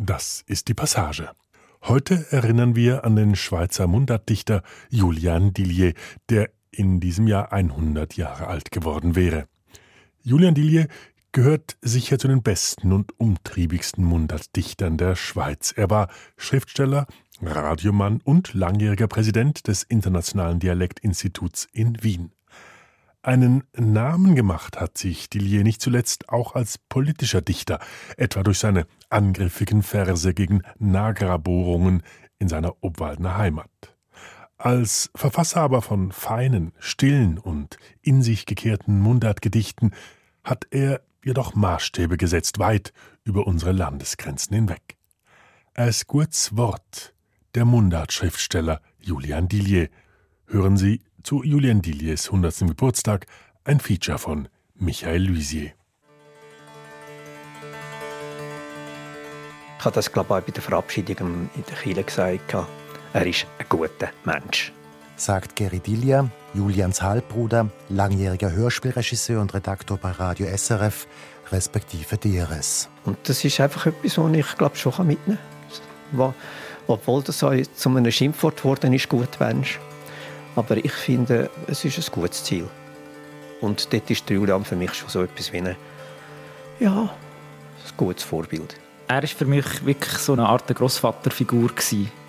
Das ist die Passage. Heute erinnern wir an den Schweizer Mundartdichter Julian Dillier, der in diesem Jahr 100 Jahre alt geworden wäre. Julian Dillier gehört sicher zu den besten und umtriebigsten Mundartdichtern der Schweiz. Er war Schriftsteller, Radiomann und langjähriger Präsident des Internationalen Dialektinstituts in Wien. Einen Namen gemacht hat sich Dillier nicht zuletzt auch als politischer Dichter, etwa durch seine angriffigen Verse gegen Nagra-Bohrungen in seiner Obwaldner Heimat. Als Verfasser aber von feinen, stillen und in sich gekehrten Mundartgedichten hat er jedoch Maßstäbe gesetzt, weit über unsere Landesgrenzen hinweg. Ist Gurts Wort, der Mundart-Schriftsteller Julian Dillier. Hören Sie zu Julian Dilliers 100. Geburtstag ein Feature von Michael Luisier. Ich habe das, glaube ich, bei der Verabschiedung in der Kirche gesagt. Er ist ein guter Mensch. Sagt Geri Dillier, Julians Halbbruder, langjähriger Hörspielregisseur und Redaktor bei Radio SRF, respektive DRS. Und das ist einfach etwas, was ich glaube schon mitnehmen kann. Obwohl das zu einem Schimpfwort geworden ist, gut Mensch. Aber ich finde, es ist ein gutes Ziel. Und dort ist Julian für mich schon so etwas wie ein, ja, ein gutes Vorbild. Er war für mich wirklich so eine Art Großvaterfigur.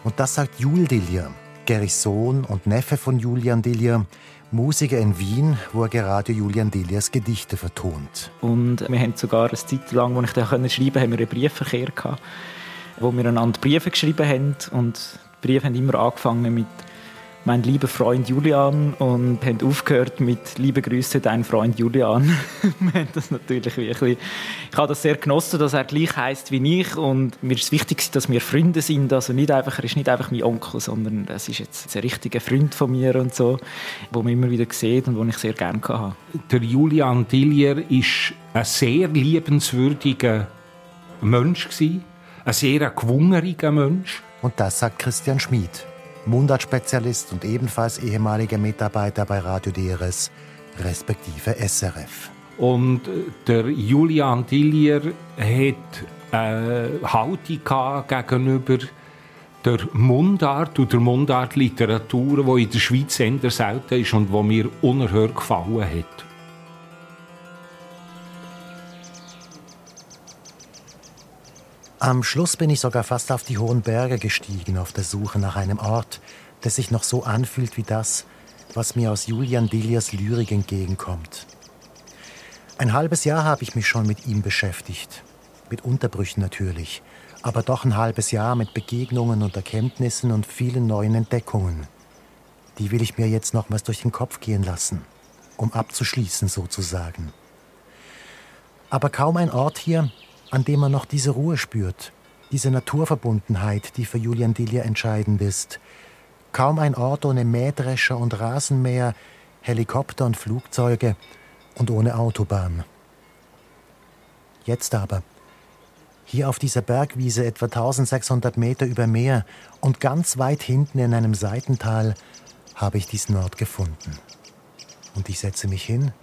Und das sagt Jul Dillier, Gerrys Sohn und Neffe von Julian Dillier, Musiker in Wien, wo er gerade Julian Dilliers Gedichte vertont. Und wir haben sogar eine Zeit lang, als ich da schreiben konnte, haben wir einen Briefverkehr gehabt, wo wir einander Briefe geschrieben haben. Und die Briefe haben immer angefangen mit mein lieber Freund Julian und haben aufgehört mit Liebe Grüße, dein Freund Julian. wir haben das natürlich wirklich. Ich habe das sehr genossen, dass er gleich heißt wie ich und mir ist wichtig, dass wir Freunde sind. Also nicht einfach, er ist nicht einfach mein Onkel, sondern es ist jetzt ein richtiger Freund von mir und so, wo man immer wieder sieht und wo ich sehr gerne habe. Der Julian Dillier ist ein sehr liebenswürdiger Mensch ein sehr gewungener Mensch. Und das sagt Christian Schmid. Mundart-Spezialist und ebenfalls ehemaliger Mitarbeiter bei Radio DRS, respektive SRF. Und äh, der Julian Dillier hat eine Haltung gegenüber der Mundart und der Mundartliteratur, die in der Schweiz eher selten ist und die mir unerhört gefallen hat. Am Schluss bin ich sogar fast auf die hohen Berge gestiegen, auf der Suche nach einem Ort, der sich noch so anfühlt wie das, was mir aus Julian Dilliers Lyrik entgegenkommt. Ein halbes Jahr habe ich mich schon mit ihm beschäftigt. Mit Unterbrüchen natürlich, aber doch ein halbes Jahr mit Begegnungen und Erkenntnissen und vielen neuen Entdeckungen. Die will ich mir jetzt nochmals durch den Kopf gehen lassen, um abzuschließen sozusagen. Aber kaum ein Ort hier, an dem man noch diese Ruhe spürt, diese Naturverbundenheit, die für Julian Dillier entscheidend ist. Kaum ein Ort ohne Mähdrescher und Rasenmäher, Helikopter und Flugzeuge und ohne Autobahn. Jetzt aber, hier auf dieser Bergwiese etwa 1600 Meter über Meer und ganz weit hinten in einem Seitental, habe ich diesen Ort gefunden. Und ich setze mich hin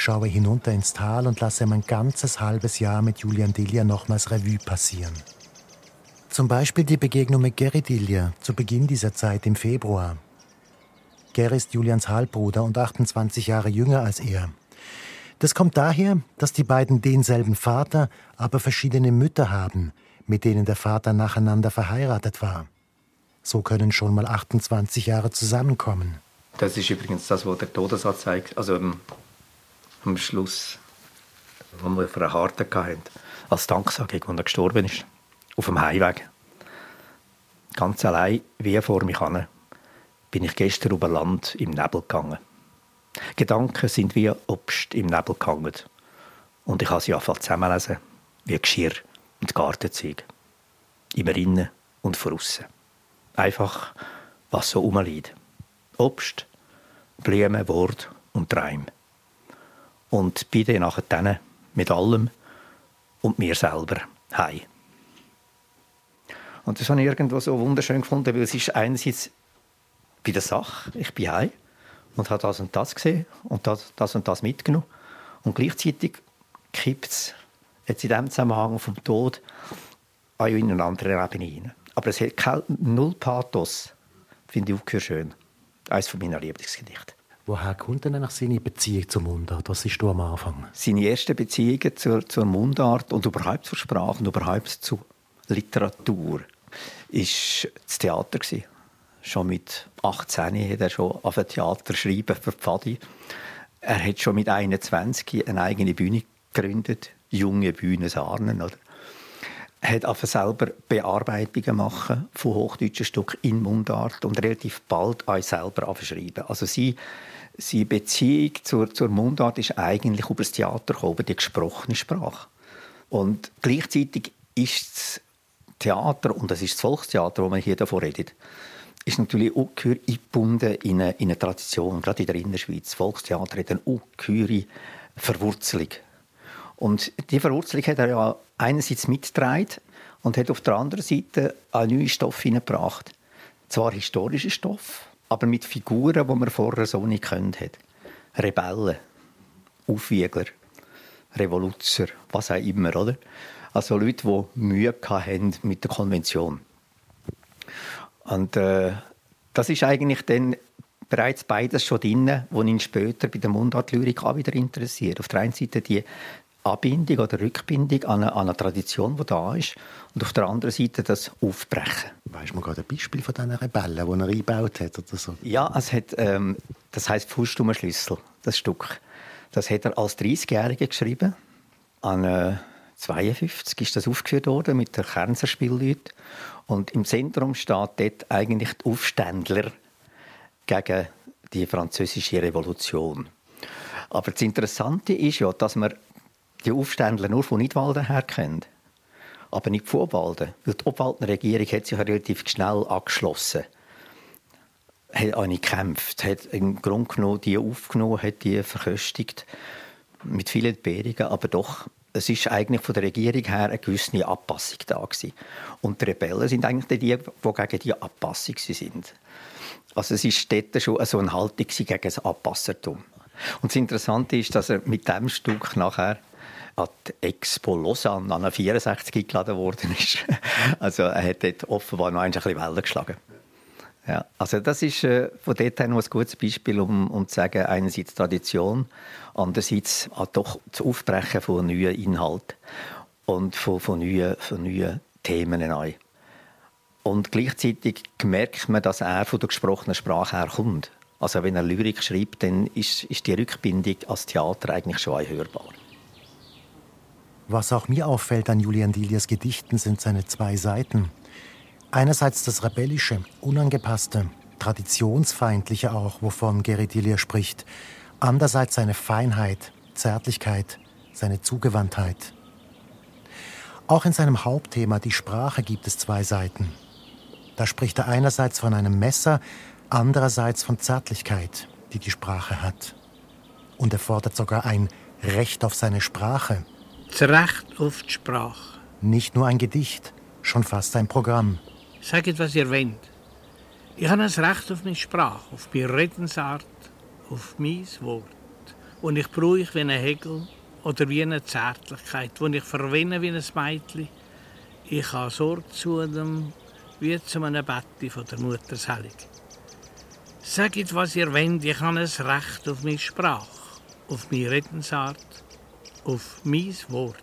schaue hinunter ins Tal und lasse mein ganzes halbes Jahr mit Julian Dillier nochmals Revue passieren. Zum Beispiel die Begegnung mit Gary Dillier zu Beginn dieser Zeit im Februar. Gary ist Julians Halbbruder und 28 Jahre jünger als er. Das kommt daher, dass die beiden denselben Vater, aber verschiedene Mütter haben, mit denen der Vater nacheinander verheiratet war. So können schon mal 28 Jahre zusammenkommen. Das ist übrigens das, was der Todesanzeige, also ähm, am Schluss, wo wir für eine Harte hatten, als Danksagung, als er gestorben ist, auf dem Heimweg. Ganz allein, wie vor mich hin, bin ich gestern über Land im Nebel gegangen. Gedanken sind wie Obst im Nebel gehangen. Und ich habe sie einfach zusammenlesen, wie Geschirr und Gartenzeug. Immer innen und draussen. Einfach, was so rumliegt. Obst, Blumen, Wort und Träume und bin dann nachher mit allem und mir selber heim. Und das habe ich irgendwo so wunderschön gefunden, weil es ist einerseits bei der Sache, ich bin heim und habe das und das gesehen und das, das und das mitgenommen und gleichzeitig kippt es jetzt in diesem Zusammenhang vom Tod auch in eine andere Ebene hinein. Aber es hat Null Pathos. Finde ich auch schön. Eines meiner Lieblingsgedichte. Woher kommt denn eigentlich seine Beziehung zur Mundart? Was ist du am Anfang? Seine erste Beziehung zur, zur Mundart und überhaupt zur Sprache und überhaupt zur Literatur war das Theater. Schon mit 18 hat er schon auf ein Theater schreiben für Pfadi. Er hat schon mit 21 eine eigene Bühne gegründet, junge Bühne Sarnen, oder? Er hat einfach selber Bearbeitungen machen von hochdeutschen Stücken in Mundart und relativ bald auch selber schreiben. Also sie, seine Beziehung zur, zur Mundart ist eigentlich über das Theater gekommen, die gesprochene Sprache. Und gleichzeitig ist das Theater, und das ist das Volkstheater, wo man hier davon redet, ist natürlich auch eingebunden in eine, in eine Tradition, gerade in der Innerschweiz. Das Volkstheater hat eine ungeheure Verwurzelung. Und diese Verwurzelung hat er ja einerseits mitgetragen und hat auf der anderen Seite einen neuen Stoff hineingebracht. Zwar historische Stoff, aber mit Figuren, die man vorher so nicht kennt hat. Rebellen, Aufwiegler, Revoluzer, was auch immer, oder? Also Leute, die Mühe hatten mit der Konvention. Und äh, das ist eigentlich dann bereits beides schon drin, was ihn später bei der Mundartlyrik auch wieder interessiert. Auf der einen Seite die Anbindung oder Rückbindung an eine, an eine, Tradition, die da ist, und auf der anderen Seite das Aufbrechen. Weißt du gerade ein Beispiel von diesen Rebellen, die er eingebaut hat oder so? Ja, es hat, ähm, das heisst Fußstummer Schlüssel, das Stück. Das hat er als 30-Jähriger geschrieben. An äh, 52 ist das aufgeführt worden mit der Kernser Spielleute. Und im Zentrum steht dort eigentlich die Aufständler gegen die französische Revolution. Aber das Interessante ist ja, dass man die Aufständler nur von Nidwalden her kennt. Aber nicht von Obwalden. Weil die Obwalden Regierung hat sich relativ schnell angeschlossen. Hat auch nicht gekämpft. Hat im Grunde genommen die aufgenommen, hat die verköstigt. Mit vielen Entbehrungen, aber doch es ist eigentlich von der Regierung her eine gewisse Anpassung da gewesen. Und die Rebellen sind eigentlich die, die gegen die Anpassung sind. Also es ist dort schon so eine Haltung gegen das Anpassertum. Und das Interessante ist, dass er mit dem Stück nachher an die Expo Lausanne an 64 eingeladen worden ist. Also er hat dort offenbar noch ein bisschen Wellen geschlagen. Ja, also das ist äh, von dort her noch ein gutes Beispiel, um, um zu sagen, einerseits Tradition, andererseits auch doch das Aufbrechen von neuen Inhalten und von, von, neuen, von neuen Themen neu. Und gleichzeitig merkt man, dass er von der gesprochenen Sprache her kommt. Also wenn er Lyrik schreibt, dann ist, ist die Rückbindung als Theater eigentlich schon hörbar. Was auch mir auffällt an Julian Dilias Gedichten sind seine zwei Seiten. Einerseits das rebellische, unangepasste, traditionsfeindliche auch, wovon Gary Dilia spricht. Andererseits seine Feinheit, Zärtlichkeit, seine Zugewandtheit. Auch in seinem Hauptthema, die Sprache, gibt es zwei Seiten. Da spricht er einerseits von einem Messer, andererseits von Zärtlichkeit, die die Sprache hat. Und er fordert sogar ein Recht auf seine Sprache. Das Recht auf die Sprache. Nicht nur ein Gedicht, schon fast ein Programm. Sagt, was ihr wollt. Ich habe ein Recht auf meine Sprache, auf meine Redensart, auf mein Wort. Und ich brauche wie ein Hegel oder wie eine Zärtlichkeit, wo ich verwende wie ein Mädchen. Ich habe Sorge zu dem, wie zu einem Bett von der Mutter Selig. Sagt, was ihr wollt, ich habe ein Recht auf meine Sprache, auf meine Redensart, auf mein Wort.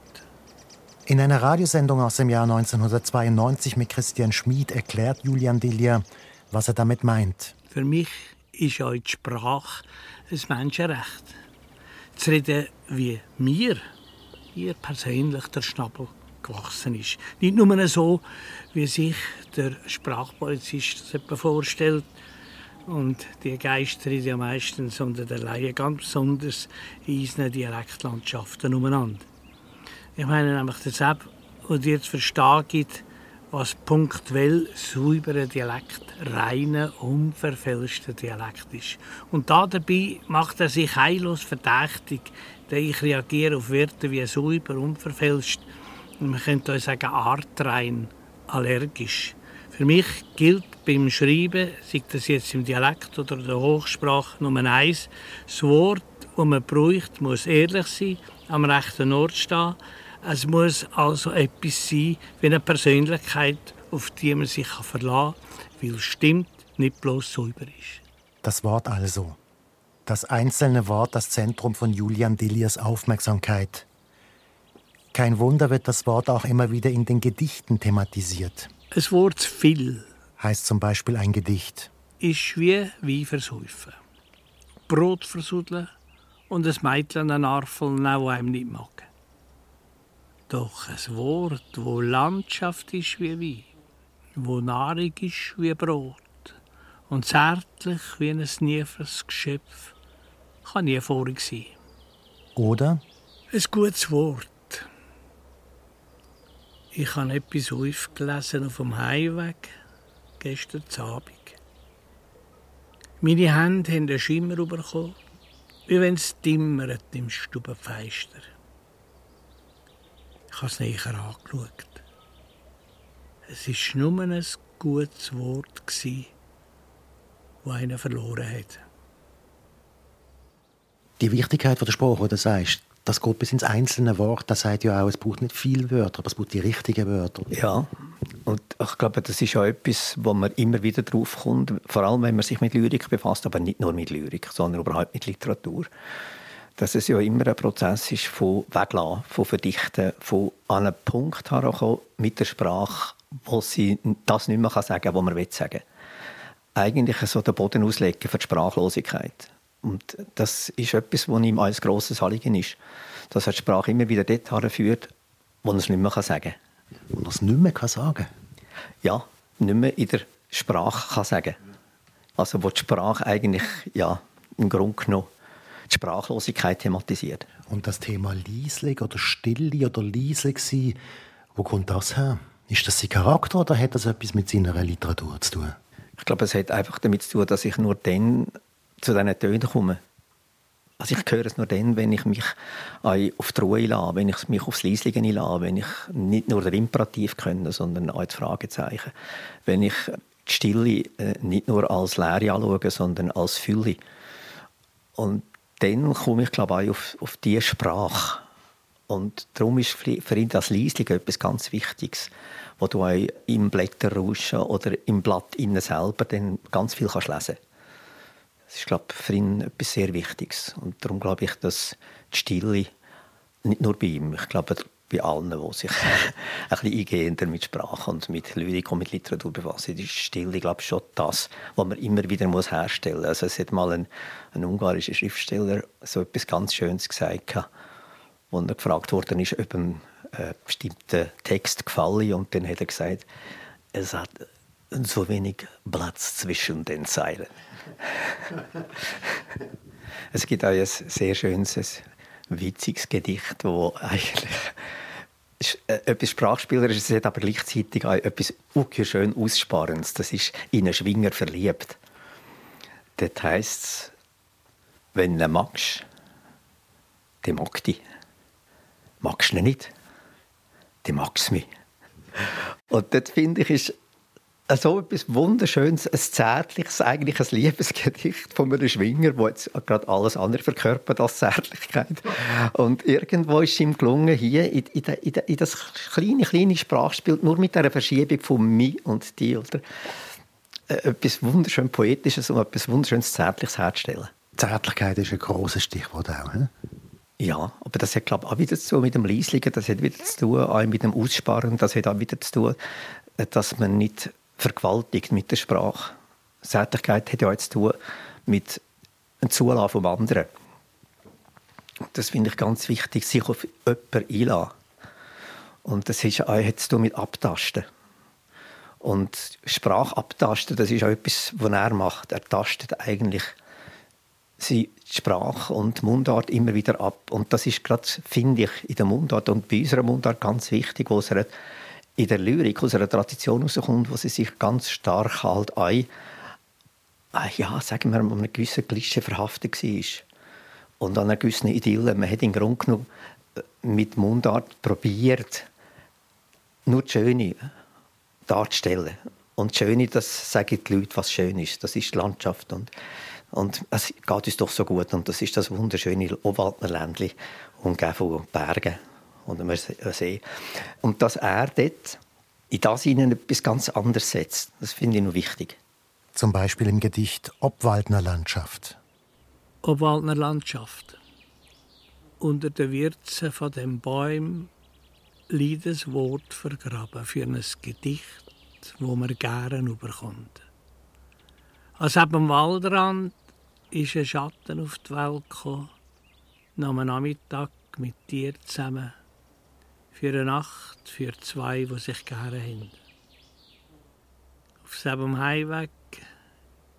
In einer Radiosendung aus dem Jahr 1992 mit Christian Schmid erklärt Julian Delia, was er damit meint. Für mich ist auch die Sprache ein Menschenrecht. Zu reden, wie mir, mir persönlich der Schnabel gewachsen ist. Nicht nur so, wie sich der Sprachpolizist das vorstellt, und die Geister sind ja meistens unter der Laie ganz besonders in unseren Dialektlandschaften umeinander. Ich meine nämlich deshalb, und ihr zu verstehen gibt, was punktuell sauberer Dialekt, reiner, unverfälschter Dialekt ist. Und da dabei macht er sich heillos verdächtig, denn ich reagiere auf Wörter wie sauber, unverfälscht. Und man könnte auch sagen, artrein, allergisch. Für mich gilt beim Schreiben, sei das jetzt im Dialekt oder der Hochsprache, Nummer eins, das Wort, das man braucht, muss ehrlich sein, am rechten Ort stehen, Es muss also etwas sein wie eine Persönlichkeit, auf die man sich verlassen kann, weil es stimmt, nicht bloß sauber ist. Das Wort also. Das einzelne Wort das Zentrum von Julian Dilliers Aufmerksamkeit. Kein Wunder wird das Wort auch immer wieder in den Gedichten thematisiert. Es Wort zu viel heißt zum Beispiel ein Gedicht. Ist wie Wein versäufen. Brot versudeln und ein Mädchen einen Arfel der einem nicht mag. Doch ein Wort, wo Landschaft ist wie Wein, wo Nahrung ist wie Brot und zärtlich wie ein nieferes Geschöpf, kann nie vorig sein. Oder? Ein gutes Wort. Ich habe etwas aufgelesen auf dem Heimweg, gestern Abend. Meine Hände haben einen Schimmer bekommen, wie wenn es dimmert im Stubenfeister. Ich habe es näher angeschaut. Es war nur ein gutes Wort, das einer verloren hat. Die Wichtigkeit der Sprache, die du sagst, das geht bis ins einzelne Wort. Das sagt ja auch, es braucht nicht viele Wörter, aber es braucht die richtigen Wörter. Ja, und ich glaube, das ist auch etwas, wo man immer wieder drauf kommt, vor allem wenn man sich mit Lyrik befasst, aber nicht nur mit Lyrik, sondern überhaupt mit Literatur. Dass es ja immer ein Prozess ist von Weglassen, von Verdichten, von an einen Punkt herankommen mit der Sprache, wo sie das nicht mehr sagen kann, was man will sagen. Eigentlich so den Boden auslegen für die Sprachlosigkeit. Und das ist etwas, was ihm als grosses Anliegen ist. Dass er die Sprache immer wieder dort herführt, wo er es nicht mehr sagen kann. Wo er es nicht mehr sagen kann? Ja, nicht mehr in der Sprache kann sagen Also wo die Sprache eigentlich ja, im Grunde genommen die Sprachlosigkeit thematisiert. Und das Thema Lieslig oder Stille oder Lieslig sein, wo kommt das her? Ist das sein Charakter oder hat das etwas mit seiner Literatur zu tun? Ich glaube, es hat einfach damit zu tun, dass ich nur dann zu diesen Tönen komme. Also ich höre es nur dann, wenn ich mich auf die Ruhe lasse, wenn ich mich aufs Leislige lasse, wenn ich nicht nur den Imperativ kenne, sondern auch das Fragezeichen. Wenn ich die Stille äh, nicht nur als Leere anschaue, sondern als Fülle. Und dann komme ich, glaube ich, auf, auf diese Sprache. Und darum ist für ihn das Leislige etwas ganz Wichtiges, wo du auch im Blätterrauschen oder im Blatt innen selber dann ganz viel kannst lesen kannst. Das ist, glaube ich, für ihn etwas sehr Wichtiges. Und darum glaube ich, dass die Stille, nicht nur bei ihm, ich glaube, bei allen, die sich ein bisschen eingehender mit Sprache und mit Lyrik und mit Literatur befassen, ist Stille, glaube ich, schon das, was man immer wieder muss herstellen muss. Also es hat mal ein, ein ungarischer Schriftsteller so etwas ganz Schönes gesagt, wo er gefragt ist, ob ihm ein bestimmter Text gefallen und dann hat er gesagt, es hat so wenig Platz zwischen den Zeilen. es gibt auch ein sehr schönes, witziges Gedicht, wo eigentlich äh, etwas Sprachspielerisches hat, aber gleichzeitig auch etwas schön Aussparendes. Das ist in einen Schwinger verliebt. Dort heisst es, wenn du magst, dann mag dich. Magst du nicht, dann magst du mich. Und dort finde ich, ist so etwas Wunderschönes, ein zärtliches, eigentlich ein Liebesgedicht von einem Schwinger, der jetzt gerade alles andere verkörpert als Zärtlichkeit. Und irgendwo ist es ihm gelungen, hier in, in, in, in das kleine, kleine Sprachspiel, nur mit einer Verschiebung von «mi» und «die», oder, etwas wunderschön Poetisches und etwas wunderschönes Zärtliches herzustellen. Zärtlichkeit ist ein großes Stichwort auch. He? Ja, aber das hat glaube ich, auch wieder zu tun mit dem Leislingen, das hat wieder zu tun auch mit dem Aussparen, das hat auch wieder zu tun, dass man nicht vergewaltigt mit der Sprache. Zärtlichkeit hat ja auch zu tun mit einem Zulassen vom anderen. Das finde ich ganz wichtig, sich auf jemanden einlassen. Und das ist, hat zu tun mit Abtasten. Und Sprachabtasten, das ist auch etwas, was er macht. Er tastet eigentlich die Sprache und Mundart immer wieder ab. Und das ist gerade, finde ich, in der Mundart und bei unserer Mundart ganz wichtig, wo es in der Lyrik aus einer Tradition herauskommt, wo sie sich ganz stark halt ein, ja, sagen wir, an einem gewissen Klischee verhaftet war. Und an einer gewissen Idylle. Man hat im Grunde genommen äh, mit Mundart probiert, nur das Schöne darzustellen. Und das Schöne, das sagen die Leute, was schön ist. Das ist die Landschaft. Und, und es geht uns doch so gut. Und das ist das wunderschöne Obwaldner Ländli, umgeben von Bergen und einem See. Und dass er dort in das ihnen etwas ganz anderes setzt, das finde ich noch wichtig. Zum Beispiel im Gedicht Obwaldner Landschaft. Obwaldner Landschaft. Unter den Wirzen von dem Bäum liegt ein Wort vergraben für ein Gedicht, wo man gerne überkommt. Als dem Waldrand ist ein Schatten auf die Welt gekommen, nach einem Nachmittag mit dir zusammen, für eine Nacht, für zwei, die sich gerne haben. Auf seinem Heimweg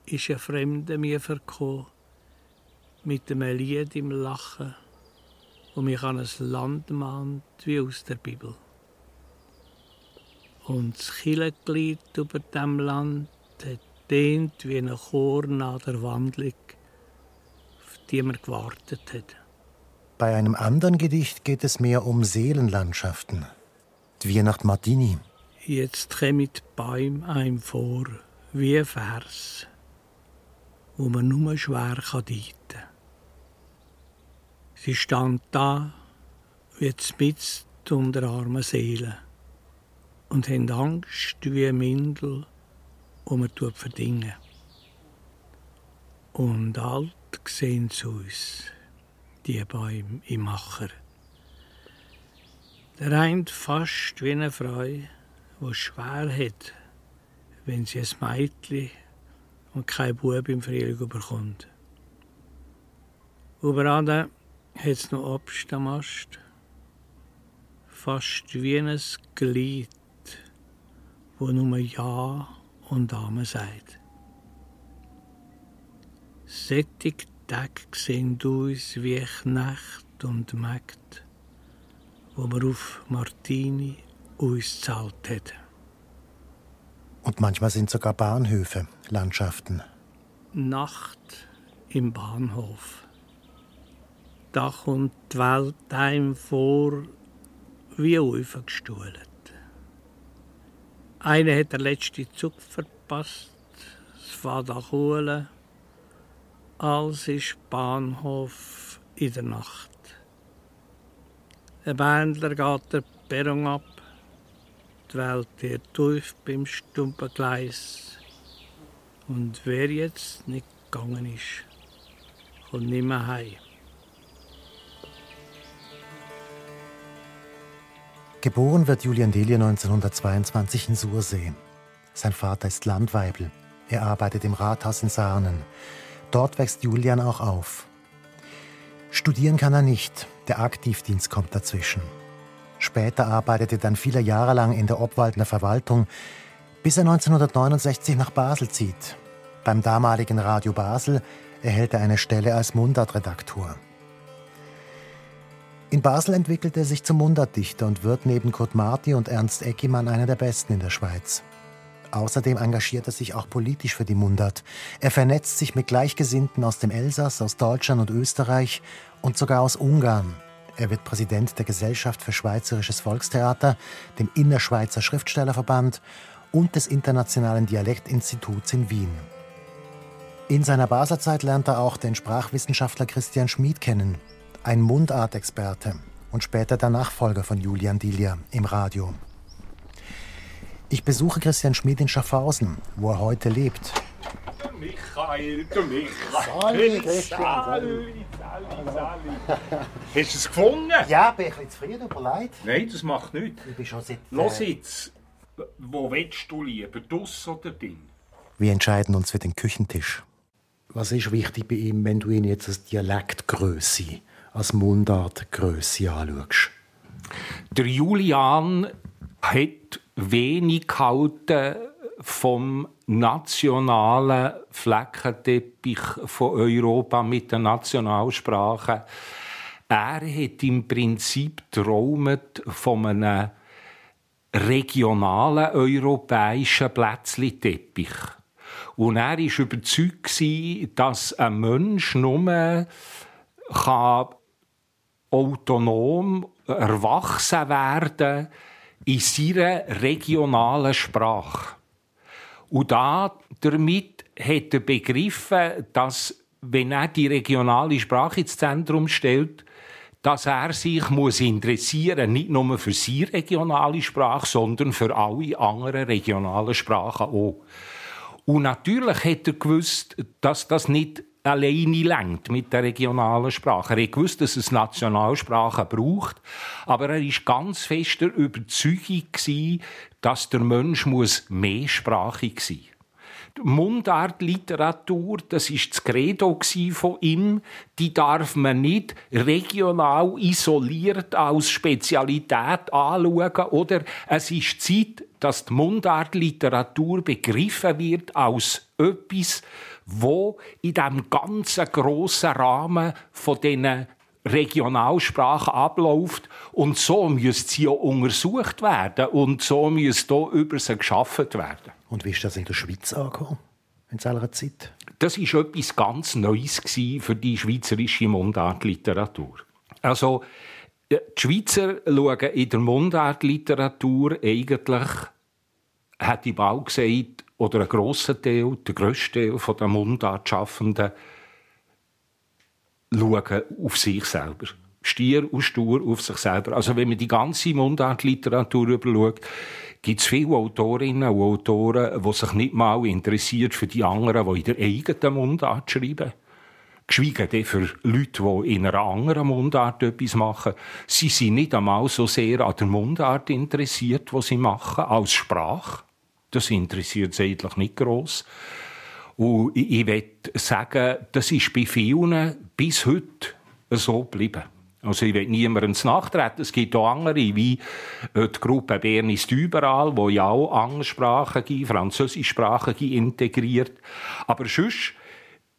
ist ein Fremder mir verkommen, mit einem Lied im Lachen, wo mich an ein Land mahnt, wie aus der Bibel. Und das Killeglied über dem Land dehnt wie ein Chor nach der Wandlung, auf die man gewartet hat. Bei einem anderen Gedicht geht es mehr um Seelenlandschaften. Die Weihnacht Martini. Jetzt die Bäume einem vor, wie ein Vers, wo man nur schwer deuten kann. Sie stand da, wie mitten unter armen Seelen und haben Angst wie ein Mindel, wo man verdingen. Und alt sehen sie uns, die Bäume im Macher. Der eint fast wie eine Frau, die schwer hat, wenn sie ein Mädchen und kein Bub im Frühling bekommt. Überall hat es noch Obst am Ast, fast wie ein Glied, wo nur Ja und Amen sagt. Sättig Tag sehen uns wie Knecht und Mägd, wo wir auf Martini uns zahlt hat. Und manchmal sind sogar Bahnhöfe Landschaften. Nacht im Bahnhof. Da kommt die Welt einem vor wie aufgestuhlt. Einer hat den letzten Zug verpasst, es fährt an holen. Alles ist Bahnhof in der Nacht. Ein Bändler geht der Perron ab, die Welt wird tief beim stumpen Gleis. Und wer jetzt nicht gegangen ist, kommt nicht mehr heim. Geboren wird Julian Delia 1922 in Sursee. Sein Vater ist Landweibel. Er arbeitet im Rathaus in Sarnen. Dort wächst Julian auch auf. Studieren kann er nicht. Der Aktivdienst kommt dazwischen. Später arbeitete er dann viele Jahre lang in der Obwaldner Verwaltung, bis er 1969 nach Basel zieht. Beim damaligen Radio Basel erhält er eine Stelle als Mundartredaktor. In Basel entwickelt er sich zum Mundartdichter und wird neben Kurt Marti und Ernst Eckimann einer der besten in der Schweiz. Außerdem engagiert er sich auch politisch für die Mundart. Er vernetzt sich mit Gleichgesinnten aus dem Elsass, aus Deutschland und Österreich und sogar aus Ungarn. Er wird Präsident der Gesellschaft für Schweizerisches Volkstheater, dem Innerschweizer Schriftstellerverband und des Internationalen Dialektinstituts in Wien. In seiner Basler Zeit lernt er auch den Sprachwissenschaftler Christian Schmid kennen, ein Mundartexperte und später der Nachfolger von Julian Dilia im Radio. Ich besuche Christian Schmid in Schaffhausen, wo er heute lebt. Michael, der Michael. Sali, Sali, Sali. Hast du es gefunden? Ja, bin ich ein bisschen zu früh, überlegt. Nein, das macht nichts. Ich bin schon seit... Los Äh, jetzt. Wo willst du lieber, dus oder drin? wir entscheiden uns für den Küchentisch. Was ist wichtig bei ihm, wenn du ihn jetzt als Dialektgröße, als Mundartgröße anschaust? Der Julian hat wenig gehalten vom nationalen Fleckenteppich von Europa mit der Nationalsprache. Er hat im Prinzip träumet von einem regionalen europäischen Plätzli-Teppich. Und er war überzeugt, dass ein Mensch nur kann autonom erwachsen werden in seiner regionalen Sprache. Und da, damit hat er begriffen, dass, wenn er die regionale Sprache ins Zentrum stellt, dass er sich muss interessieren nicht nur für seine regionale Sprache, sondern für alle anderen regionalen Sprachen auch. Und natürlich hat er gewusst, dass das nicht alleine lenkt mit der regionalen Sprache. Er gewusst, dass es Nationalsprachen braucht, aber er ist ganz fest der Überzeugung dass der Mensch mehrsprachig sein muss. Mundartliteratur, das ist das Credo von ihm, die darf man nicht regional isoliert als Spezialität anschauen, oder es ist Zeit, dass die Mundartliteratur begriffen wird als etwas, wo in dem ganzen grossen Rahmen von diesen Regionalsprache abläuft und so müsste sie ja untersucht werden und so müsste hier über sie geschaffen werden. Und wie ist das in der Schweiz angekommen? In seiner Zeit? Das war etwas ganz Neues für die schweizerische Mundartliteratur. Also, die Schweizer schauen in der Mundartliteratur eigentlich, hat die Bau gesagt, oder ein grosser Teil, der grösste Teil der Mundartschaffenden, schauen auf sich selber. Stier und stur auf sich selber. Also wenn man die ganze Mundartliteratur überschaut, gibt es viele Autorinnen und Autoren, die sich nicht mal interessiert für die anderen, die in der eigenen Mundart schreiben. Geschweige für Leute, die in einer anderen Mundart etwas machen. Sie sind nicht einmal so sehr an der Mundart interessiert, was sie machen, als Sprache. Das interessiert sie eigentlich nicht gross. Und ich, ich will sagen, das ist bei vielen bis heute so geblieben. Also ich will niemandem nachtreten. Es gibt auch andere, wie äh, die Gruppe Bern ist überall, wo ja auch Angelsprachige, Französischsprachige integriert. Aber sonst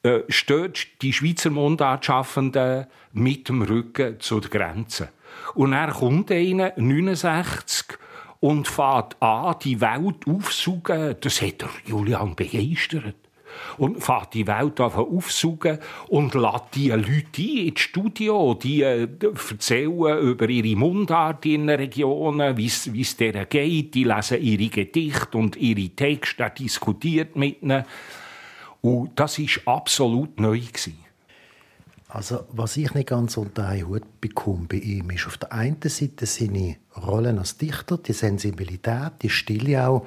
äh, steht die Schweizer Mundartschaffenden mit dem Rücken zur Grenze. Und er kommt einer, 69, und fährt an, die Welt aufzusuchen. Das hat Julian begeistert und fährt die Welt aufsaugen und lässt die Leute ein ins Studio, die äh, erzählen über ihre Mundart in den Regionen, wie es denen geht, die lesen ihre Gedichte und ihre Texte, er diskutiert mit ihnen. Und das war absolut neu. Gewesen. Also, was ich nicht ganz unter einen Hut bekomme bei ihm, ist auf der einen Seite seine Rollen als Dichter, die Sensibilität, die Stille auch,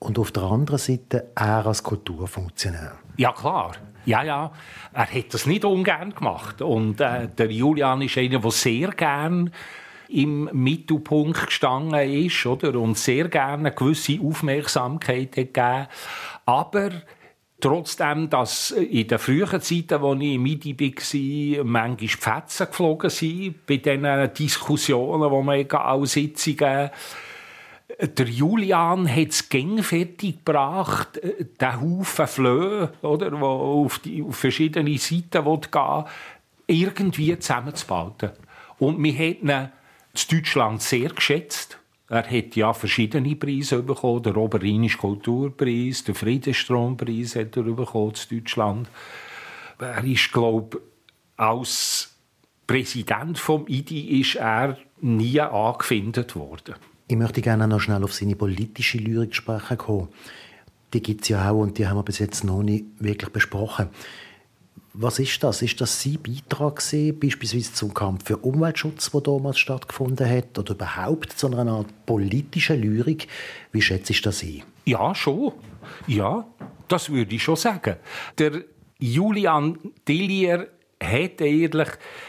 und auf der anderen Seite er als Kulturfunktionär. Ja, klar. Ja, ja. Er hat das nicht ungern gemacht. Und äh, der Julian ist einer, der sehr gern im Mittelpunkt gestanden ist oder? und sehr gerne eine gewisse Aufmerksamkeit hat gegeben. Aber Trotzdem, dass in den frühen Zeiten, als ich im MIDI war, manchmal Fetzen geflogen sind, bei diesen Diskussionen, die man an Sitzungen der Julian hat es fertig gebracht, äh, den Haufen Flöhe, oder, wo auf, die, auf verschiedene Seiten gehen irgendwie zusammenzubauen. Und wir haben ihn in Deutschland sehr geschätzt. Er hat ja verschiedene Preise bekommen, der Oberrheinische Kulturpreis, der Friedensstrompreis hat er bekommen in Deutschland. Er ist, glaube als Präsident vom IDI ist er nie angefindet worden. Ich möchte gerne noch schnell auf seine politische Lyrik sprechen kommen. Die gibt es ja auch und die haben wir bis jetzt noch nicht wirklich besprochen. Was ist das? Ist das sein Beitrag gewesen, beispielsweise zum Kampf für Umweltschutz, der damals stattgefunden hat, oder überhaupt zu einer Art politischen Lyrik? Wie schätzt du das ein? Ja, schon. Ja, das würde ich schon sagen. Der Julian Dillier hat eigentlich,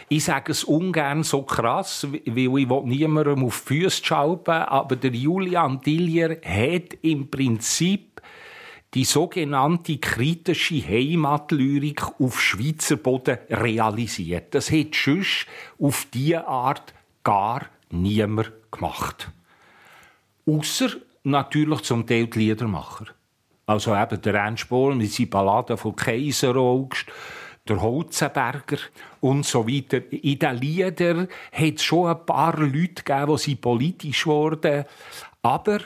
ich sage es ungern so krass, weil ich niemandem auf die Füße schalten aber der Julian Dillier hat im Prinzip die sogenannte kritische Heimatlyrik auf Schweizer Boden realisiert. Das hat sonst auf diese Art gar niemand gemacht. Außer natürlich zum Teil die Liedermacher. Also eben der Ernst Bohl mit seinen Balladen von Kaiser-Augst, der Holzenberger und so weiter. In den Liedern hat es schon ein paar Leute gegeben, die politisch wurden. Aber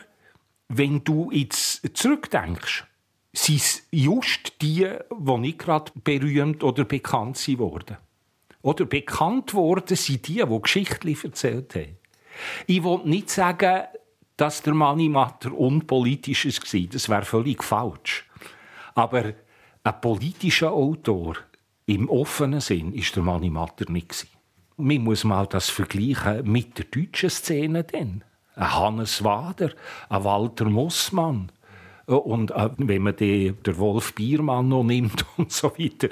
wenn du jetzt zurückdenkst, sind es just die, die nicht gerade berühmt oder bekannt sind worden. Oder bekannt worden sind die, die Geschichten erzählt haben. Ich will nicht sagen, dass der Manimatter unpolitisch war. Das wäre völlig falsch. Aber ein politischer Autor im offenen Sinn ist der Manni Matter nicht. Man muss mal das vergleichen mit der deutschen Szene. Ein Hannes Wader, ein Walter Mussmann. Und äh, wenn man den, den Wolf Biermann noch nimmt und so weiter,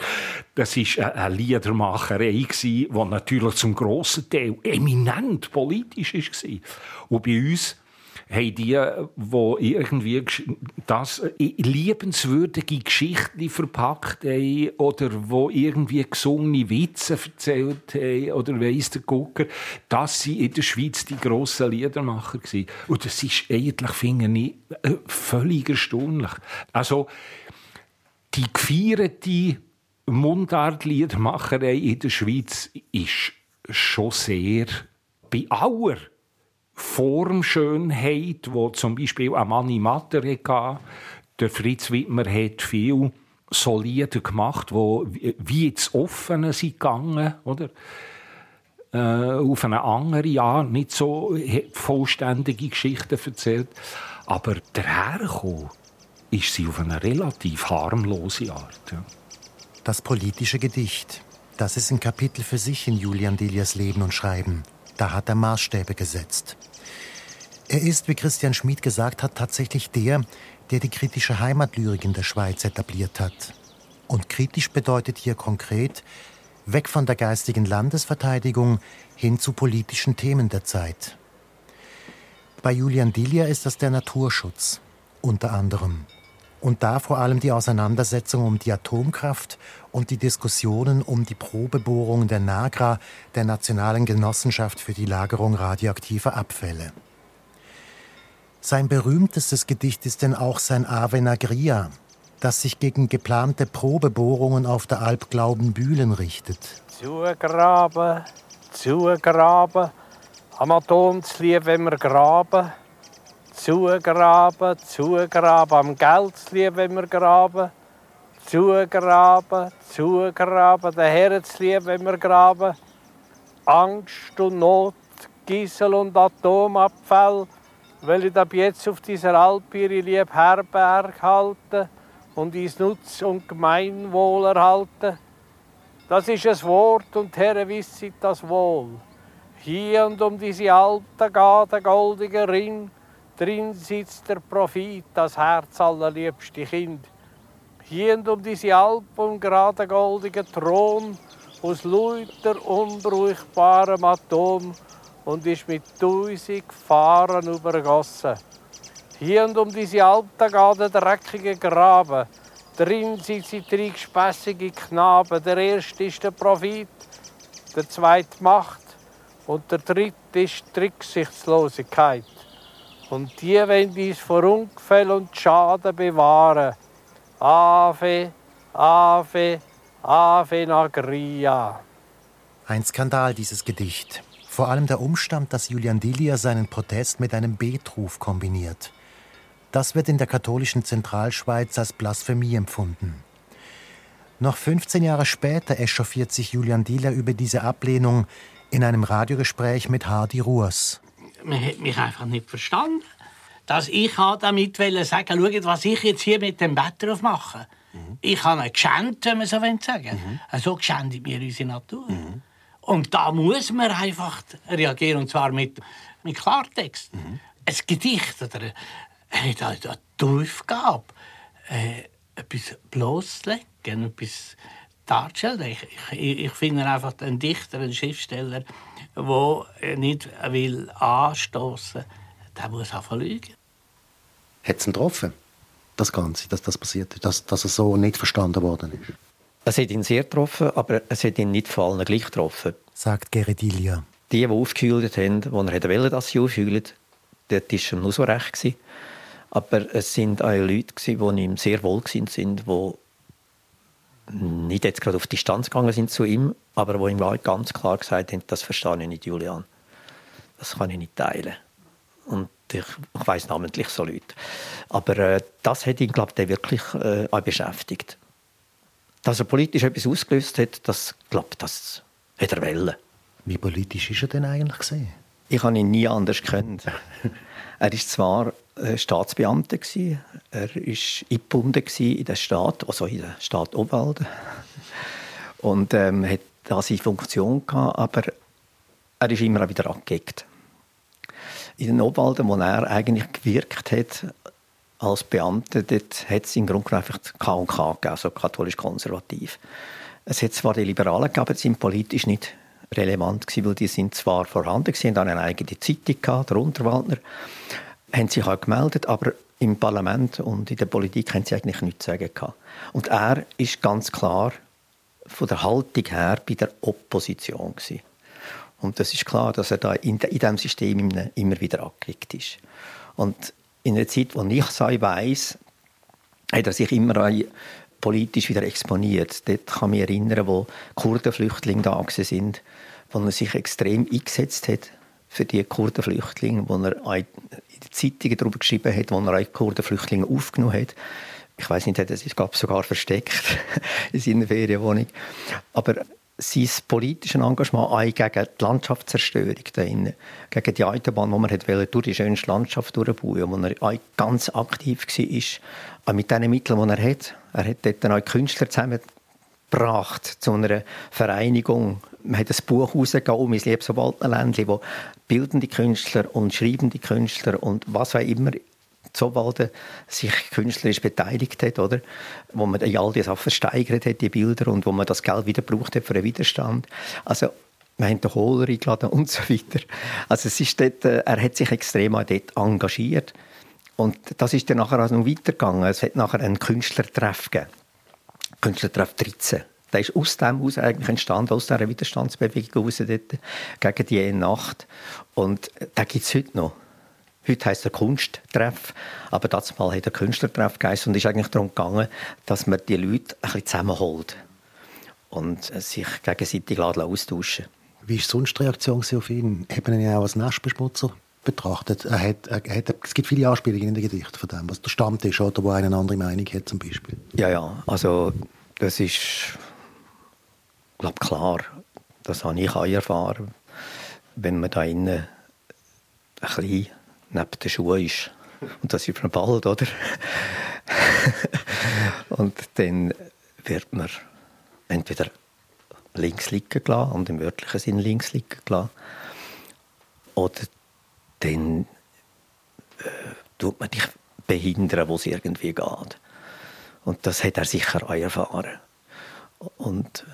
das war eine Liedermacherei, die natürlich zum grossen Teil eminent politisch war. Und bei uns haben die, die irgendwie das liebenswürdige Geschichten verpackt haben oder wo irgendwie gesungene Witze erzählt haben oder weiss der Gucker, dass sie in der Schweiz die grossen Liedermacher waren. Und das ist eigentlich, finde ich, äh, völlig erstaunlich. Also, die gefeierte Mundartliedermacherei in der Schweiz ist schon sehr bei aller Formschönheit, wo zum Beispiel ein Manni Matter. Der Fritz Wittmer hat viel solider gemacht, wo wie ins Offene sind gegangen, oder? Äh, auf eine andere Art, nicht so vollständige Geschichten erzählt. Aber dahergekommen ist sie auf eine relativ harmlose Art. Ja. Das politische Gedicht, das ist ein Kapitel für sich in Julian Delias Leben und Schreiben. Da hat er Maßstäbe gesetzt. Er ist, wie Christian Schmid gesagt hat, tatsächlich der, der die kritische Heimatlyrik in der Schweiz etabliert hat. Und kritisch bedeutet hier konkret weg von der geistigen Landesverteidigung hin zu politischen Themen der Zeit. Bei Julian Dilia ist das der Naturschutz, unter anderem. Und da vor allem die Auseinandersetzung um die Atomkraft und die Diskussionen um die Probebohrung der NAGRA, der Nationalen Genossenschaft für die Lagerung radioaktiver Abfälle. Sein berühmtestes Gedicht ist denn auch sein Ave Nagria, das sich gegen geplante Probebohrungen auf der Alp Glaubenbühlen richtet. Zugraben, zugraben, am Atomslieb, wenn wir graben. Zugraben, zugraben, am Geldslieb, wenn wir graben. Zugraben, zugraben, der Herzlieb, wenn wir graben. Angst und Not, Giesel und Atomabfall weil ich ab jetzt auf dieser Alp ihre liebe Herberg halten und ins Nutz und Gemeinwohl erhalten. Das ist ein Wort und Herr wisset das wohl. Hier und um diese Alp geht der goldige Ring, drin sitzt der Profit, das Herz allerliebste Kind. Hier und um diese Alp und gerade goldige Thron, aus lauter unbrauchbarem Atom, und ist mit tausend Fahren übergossen. Hier und um diese Alten geht der dreckige Graben. Drin sind sie drei gespässige Knaben. Der erste ist der Profit, der zweite Macht und der dritte ist die Rücksichtslosigkeit. Und die wollen uns vor Unfall und Schaden bewahren. Ave, Ave, Ave Nagria. Ein Skandal, dieses Gedicht. Vor allem der Umstand, dass Julian Dilia seinen Protest mit einem Betruf kombiniert. Das wird in der katholischen Zentralschweiz als Blasphemie empfunden. Noch 15 Jahre später echauffiert sich Julian Dieler über diese Ablehnung in einem Radiogespräch mit Hardy Ruas. Man hat mich einfach nicht verstanden. Dass ich damit sagen schaut, was ich jetzt hier mit dem Wetter mache. Mhm. Ich habe geschenkt, wenn man so sagen mhm. So geschändet mir unsere Natur. Mhm. Und da muss man einfach reagieren, und zwar mit, mit Klartext. Mhm. Ein Gedicht oder eine, eine, Aufgabe, äh, etwas bloßzulegen, etwas darzustellen. Ich, ich, ich finde einfach einen Dichter, einen Schriftsteller, der nicht will anstoßen will, der muss auch lügen. Hat es ihn getroffen, das Ganze, dass das passiert ist, dass, dass er so nicht verstanden worden ist? Es hat ihn sehr getroffen, aber es hat ihn nicht vor allem gleich getroffen. Sagt Geredilia. Die, die aufgehüllt haben, die er wollte, dass sie aufhüllen, dort war er nur so recht. Gewesen. Aber es sind auch Leute, die ihm sehr wohlgesinnt sind, die nicht jetzt gerade auf Distanz gegangen sind zu ihm, aber die ihm ganz klar gesagt haben, das verstehe ich nicht, Julian. Das kann ich nicht teilen. Und ich, ich weiß namentlich so Leute. Aber äh, das hat ihn, glaube ich, wirklich äh, auch beschäftigt dass er politisch etwas ausgelöst hat, das glaube das hat er wollen. Wie politisch ist er denn eigentlich gesehen? Ich habe ihn nie anders gekannt. er ist zwar äh, Staatsbeamter gewesen, er ist eingebunden in den Staat, also in den Staat Obwalden und ähm, hat da seine Funktion gehabt, aber er ist immer wieder angeeckt. In den Obwalden, wo er eigentlich gewirkt hat als Beamter, dort hat es im Grunde einfach K&K gegeben, also katholisch-konservativ. Es hat zwar die Liberalen gegeben, die sind politisch nicht relevant gewesen, weil die sind zwar vorhanden gewesen, haben eine eigene Zeitung gehabt, der Unterwaldner, haben sich auch gemeldet, aber im Parlament und in der Politik haben sie eigentlich nichts zu sagen gehabt. Und er ist ganz klar von der Haltung her bei der Opposition gewesen. Und das ist klar, dass er da in, in diesem System immer wieder angelegt ist. Und in einer Zeit, wo ich es weiß, hat er sich immer politisch wieder exponiert. Dort kann ich mich erinnern, wo Kurdenflüchtlinge da sind, wo er sich extrem eingesetzt hat für die Kurdenflüchtlinge, wo er in den Zeitungen darüber geschrieben hat, wo er auch Kurdenflüchtlinge aufgenommen hat. Ich weiß nicht, es gab sogar versteckt in seiner Ferienwohnung. Aber sein politisches Engagement auch gegen die Landschaftszerstörung da gegen die Autobahn, die man wollte, durch die schönste Landschaft durchbauen, wo er ganz aktiv war, auch mit den Mitteln, die er hat. Er hat dort auch Künstler zusammengebracht zu einer Vereinigung. Man hat ein Buch rausgegeben, «Mein liebes Waldländchen», wo bildende Künstler und schreibende Künstler und was auch immer Zowalden sich künstlerisch beteiligt hat, oder? wo man all diese Sachen versteigert hat, die Bilder, und wo man das Geld wieder braucht hat für einen Widerstand. Also, wir haben den Kohler eingeladen und so weiter. Also es ist dort, äh, er hat sich extrem dort engagiert. Und das ist dann nachher auch noch weitergegangen. Es hat nachher einen Künstlertreff gegeben. Künstlertreff 13. Der ist aus dem aus eigentlich entstanden, aus dieser Widerstandsbewegung raus dort, gegen die Nacht. Und da gibt es heute noch. Heute heisst er Kunsttreff, aber das Mal hat er Künstlertreff geheißen und ist eigentlich darum gegangen, dass man die Leute ein bisschen zusammenholt und sich gegenseitig austauschen Wie war sonst die Reaktion auf ihn? Hat man ihn auch als Nestbeschmutzer betrachtet? Er hat, er hat, es gibt viele Anspielungen in den Gedichten von dem, was der Stammtisch oder wo eine andere Meinung hat zum Beispiel. Ja, ja, also das ist glaube klar, das habe ich auch erfahren, wenn man da innen ein bisschen neben den Schuhen ist. Und das ist man bald, oder? und dann wird man entweder links liegen gelassen, und im wörtlichen Sinn links liegen gelassen, oder dann äh, tut man dich behindern, wo es irgendwie geht. Und das hat er sicher auch erfahren. Und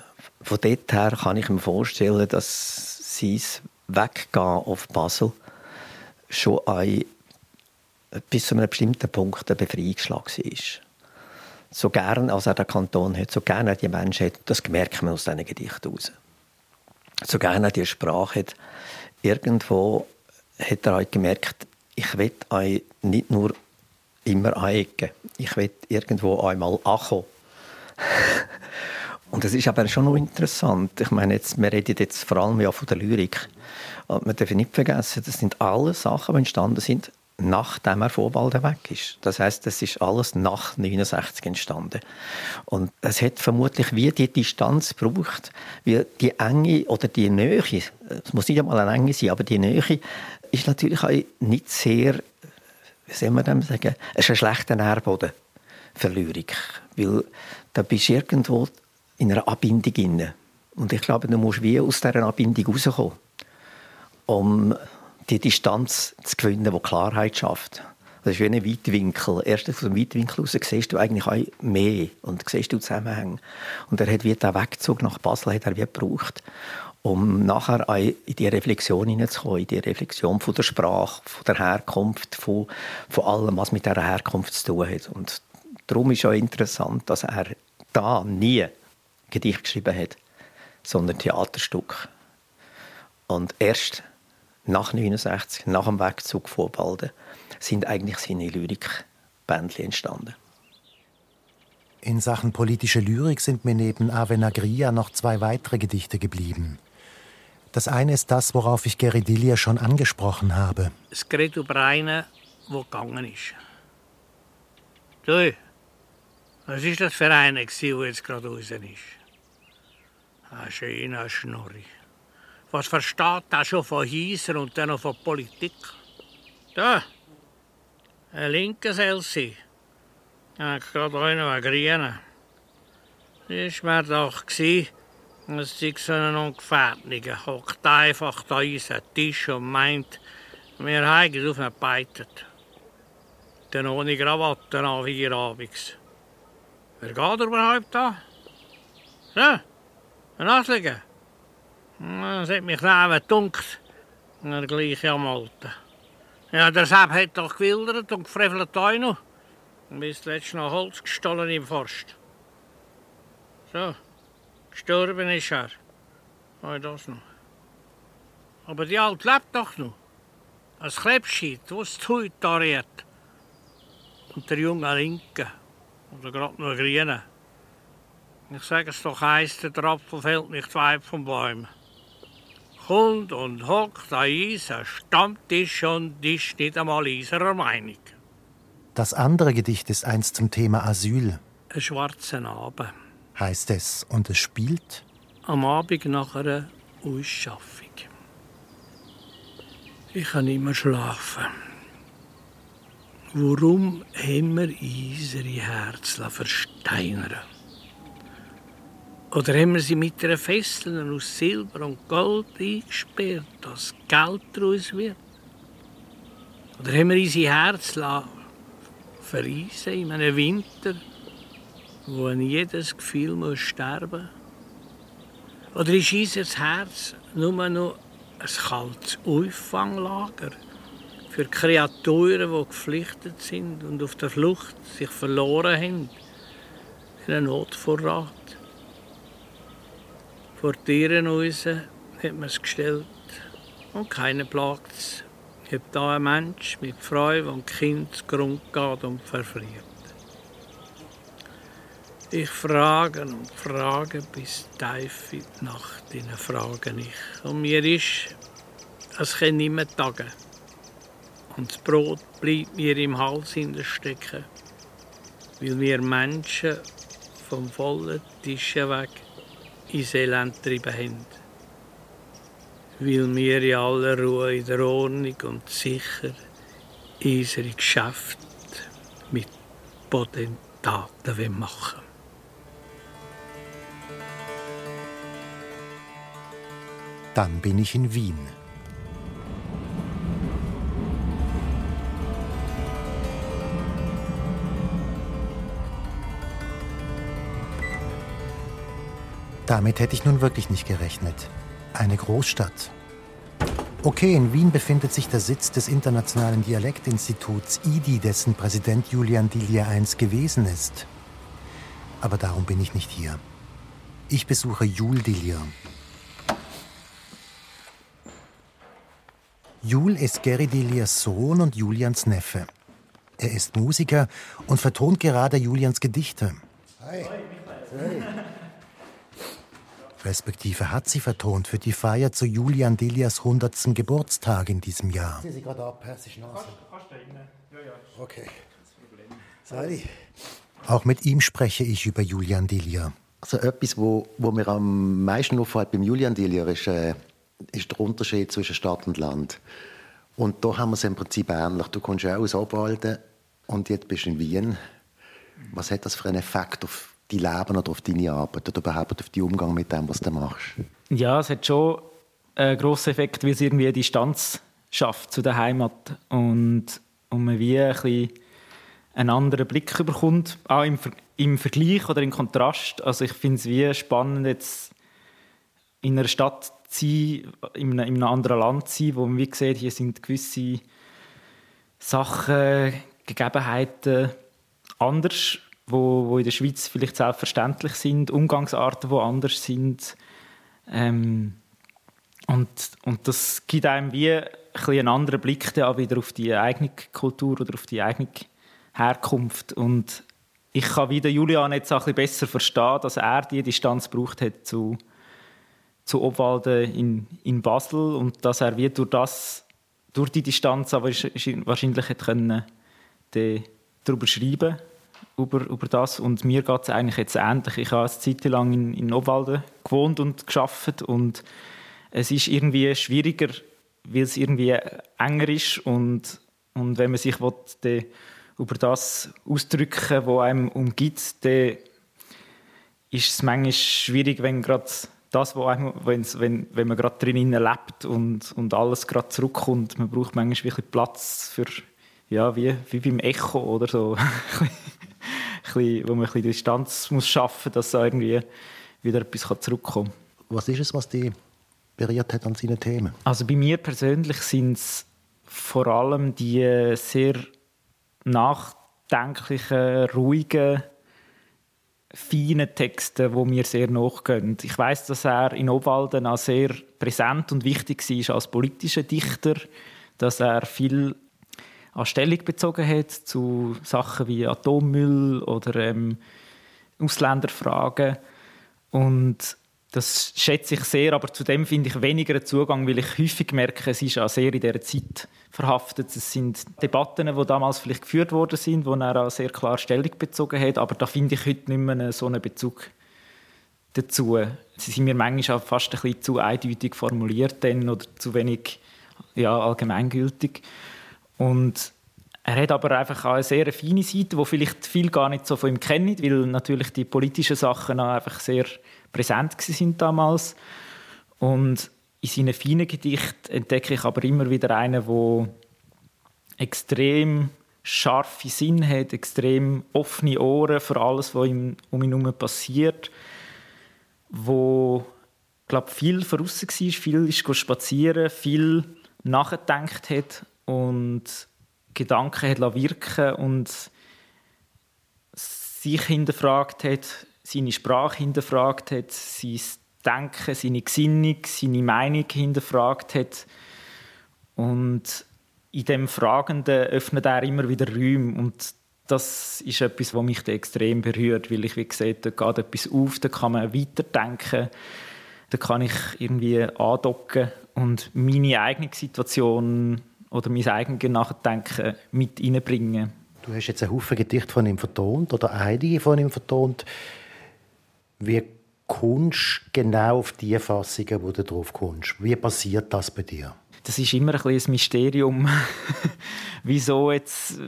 von dort her kann ich mir vorstellen, dass sein Weggehen auf Basel schon ein, bis zu einem bestimmten Punkt ein Befreiungsschlag war. So gern als er den Kanton hat, so gern er die Menschen hat, das merkt man aus diesen Gedichten heraus. So gern er die Sprache hat, irgendwo hat er auch gemerkt, ich will euch nicht nur immer anecken, ich will irgendwo einmal ankommen. Und das ist aber schon noch interessant. Ich meine, jetzt, wir reden jetzt vor allem ja von der Lyrik. Und man darf nicht vergessen, das sind alle Sachen, die entstanden sind, nachdem er Vorwalden weg ist. Das heißt, das ist alles nach 69 entstanden. Und es hat vermutlich wie die Distanz gebraucht, wie die Enge oder die Nähe, es muss nicht einmal eine Enge sein, aber die Nähe ist natürlich auch nicht sehr, wie soll man dem sagen, es ist ein schlechter Nährboden für Lyrik, weil da bist du irgendwo in einer Abbindung inne. Und ich glaube, du musst wie aus dieser Abbindung rauskommen um die Distanz zu gewinnen, die Klarheit schafft. Das ist wie ein Weitwinkel. Erst aus dem Weitwinkel raus siehst du eigentlich auch mehr und siehst du Zusammenhänge. Und er hat wie den Wegzug nach Basel hat er wie gebraucht, um nachher auch in die Reflexion hineinzukommen, in die Reflexion von der Sprache, von der Herkunft, von, von allem, was mit dieser Herkunft zu tun hat. Und darum ist auch interessant, dass er da nie Gedicht geschrieben hat, sondern Theaterstück. Und erst nach 69, nach dem Wegzug von Balden, sind eigentlich seine Lyrikbändchen entstanden. In Sachen politische Lyrik sind mir neben Ave Nagria noch zwei weitere Gedichte geblieben. Das eine ist das, worauf ich Geridilia schon angesprochen habe. Es geht über einen, der gegangen ist. Du, was ist das für einer, der jetzt gerade raus ist? Ein schöner Schnurri. Was versteht er schon von Häusern und dann noch von Politik? Da, ein linker Selsi. Ja, gerade einer, ein Grüner. Das war doch, gewesen, Es ist so ein Ungefährlicher, hockt einfach da an unseren Tisch und meint, wir haben es aufgebeitet. Dann ohne Krawatte an vier abends. Wer geht überhaupt da? So, ein Asliger. Das hat mich neben gedunkt. Der gleiche am Alten. Ja, der Sepp hat doch gewildert und gefrevelt auch noch. Und bis zuletzt noch Holz gestohlen im Forst. So, gestorben ist er. Oh, das noch. Aber die Alte lebt doch noch. Ein Krebsscheit, das die Haut tariert. Und der junge Linke. Oder gerade noch Grüne. Ich sage es doch eins, der Apfel fällt nicht weit vom Baum. Kommt und hockt an unser Stammtisch und ist nicht einmal unserer Meinung. Das andere Gedicht ist einst zum Thema Asyl, Ein schwarzer Abend. heißt es, und es spielt Am Abend nach einer Ausschaffung. Ich kann nicht mehr schlafen. Warum haben wir unsere Herzen versteinern? Oder haben wir sie mit einer Fessel aus Silber und Gold eingesperrt, dass Geld daraus wird? Oder haben wir unsere Herzen verreisen in einem Winter, wo ein jedes Gefühl muss sterben muss? Oder ist unser Herz nur noch ein kaltes Auffanglager für Kreaturen, die geflüchtet sind und auf der Flucht sich verloren haben in einem Notvorrat? Vor Tieren raus hat man es gestellt und keiner plagt es. Ob da ein Mensch mit Freude und Kind zu Grund geht und verfriert. Ich frage und frage bis tief in die Nacht, in Fragen ich. Und mir ist, es kann mehr tagen. Und das Brot bleibt mir im Hals stecken, weil wir Menschen vom vollen Tisch weg ins Elend getrieben haben. Weil wir in aller Ruhe, in der Ordnung und sicher unsere Geschäfte mit Potentaten machen Dann bin ich in Wien. Damit hätte ich nun wirklich nicht gerechnet. Eine Großstadt. Okay, in Wien befindet sich der Sitz des Internationalen Dialektinstituts IDI, dessen Präsident Julian Dillier einst gewesen ist. Aber darum bin ich nicht hier. Ich besuche Jul Dillier. Jul ist Gary Dilliers Sohn und Julians Neffe. Er ist Musiker und vertont gerade Julians Gedichte. Respektive hat sie vertont für die Feier zu Julian Dilliers 100. Geburtstag in diesem Jahr. Sie gerade ab, persisch Nase. Okay. Sali. Auch mit ihm spreche ich über Julian Dillier. Also etwas, wo, wo mir am meisten auffällt beim Julian Dillier, ist, äh, ist der Unterschied zwischen Stadt und Land. Und da haben wir es im Prinzip ähnlich. Du kommst ja auch aus Obwalden und jetzt bist du in Wien. Was hat das für einen Effekt auf dein Leben oder auf deine Arbeit oder überhaupt auf den Umgang mit dem, was du machst? Ja, es hat schon einen grossen Effekt, weil es irgendwie eine Distanz schafft zu der Heimat und, und man wie ein bisschen einen anderen Blick bekommt, auch im, im Vergleich oder im Kontrast. Also ich finde es wie spannend, jetzt in einer Stadt zu sein, in einem, in einem anderen Land zu sein, wo man wie sieht, hier sind gewisse Sachen, Gegebenheiten anders, wo, wo in der Schweiz vielleicht selbstverständlich sind, Umgangsarten, die anders sind. Ähm, und, und das gibt einem wie ein einen anderen Blick dann wieder auf die eigene Kultur oder auf die eigene Herkunft. Und ich kann wieder Julian jetzt auch ein besser verstehen, dass er die Distanz gebraucht hat zu, zu Obwalden in, in Basel und dass er wie durch das durch die Distanz aber wahrscheinlich hätte können darüber schreiben über, über das. Und mir geht es eigentlich jetzt ähnlich. Ich habe eine Zeit lang in, in Obwalden gewohnt und geschafft und es ist irgendwie schwieriger, weil es irgendwie enger ist. Und, und wenn man sich will, über das ausdrücken, was einem umgibt, dann ist es manchmal schwierig, wenn gerade das, wo einem, wenn, wenn man gerade drinnen lebt und, und alles gerade zurückkommt, man braucht manchmal wirklich Platz für, ja, wie, wie beim Echo oder so, bisschen, wo man ein bisschen Distanz muss schaffen muss, dass da irgendwie wieder etwas zurückkommen kann. Was ist es, was dich berührt hat an seinen Themen? Also bei mir persönlich sind es vor allem die sehr nachdenklichen, ruhigen, feinen Texte, die mir sehr nachgehen. Ich weiß, dass er in Obwalden auch sehr präsent und wichtig war als politischer Dichter, dass er viel an Stellung bezogen hat zu Sachen wie Atommüll oder ähm, Ausländerfragen. Und das schätze ich sehr, aber zu dem finde ich weniger Zugang, weil ich häufig merke, es ist auch sehr in dieser Zeit verhaftet. Es sind Debatten, die damals vielleicht geführt worden sind, wo er auch sehr klar Stellung bezogen hat, aber da finde ich heute nicht mehr so einen Bezug dazu. Sie sind mir manchmal auch fast ein bisschen zu eindeutig formuliert oder zu wenig ja, allgemeingültig. Und er hat aber einfach auch eine sehr feine Seite, die vielleicht viel gar nicht so von ihm kennen, weil natürlich die politischen Sachen auch einfach sehr präsent sind damals. Und in seinen feinen Gedichten entdecke ich aber immer wieder einen, der extrem scharfe Sinn hat, extrem offene Ohren für alles, was ihm, um ihn herum passiert, wo glaube viel voraus war, viel ist spazieren, viel nachgedacht hat und Gedanken hat wirken und sich hinterfragt hat, seine Sprache hinterfragt hat, sein Denken, seine Gesinnung, seine Meinung hinterfragt hat. Und in dem Fragenden öffnet er immer wieder Räume. Und das ist etwas, was mich extrem berührt, weil ich, wie gesagt, da geht etwas auf, da kann man weiterdenken, da kann ich irgendwie andocken und meine eigene Situation oder mein eigenes Nachdenken mit reinbringen. Du hast jetzt einen Haufen Gedichte von ihm vertont oder einige von ihm vertont. Wie kommst du genau auf die Fassungen, wo du drauf kommst? Wie passiert das bei dir? Das ist immer ein, ein Mysterium, wieso jetzt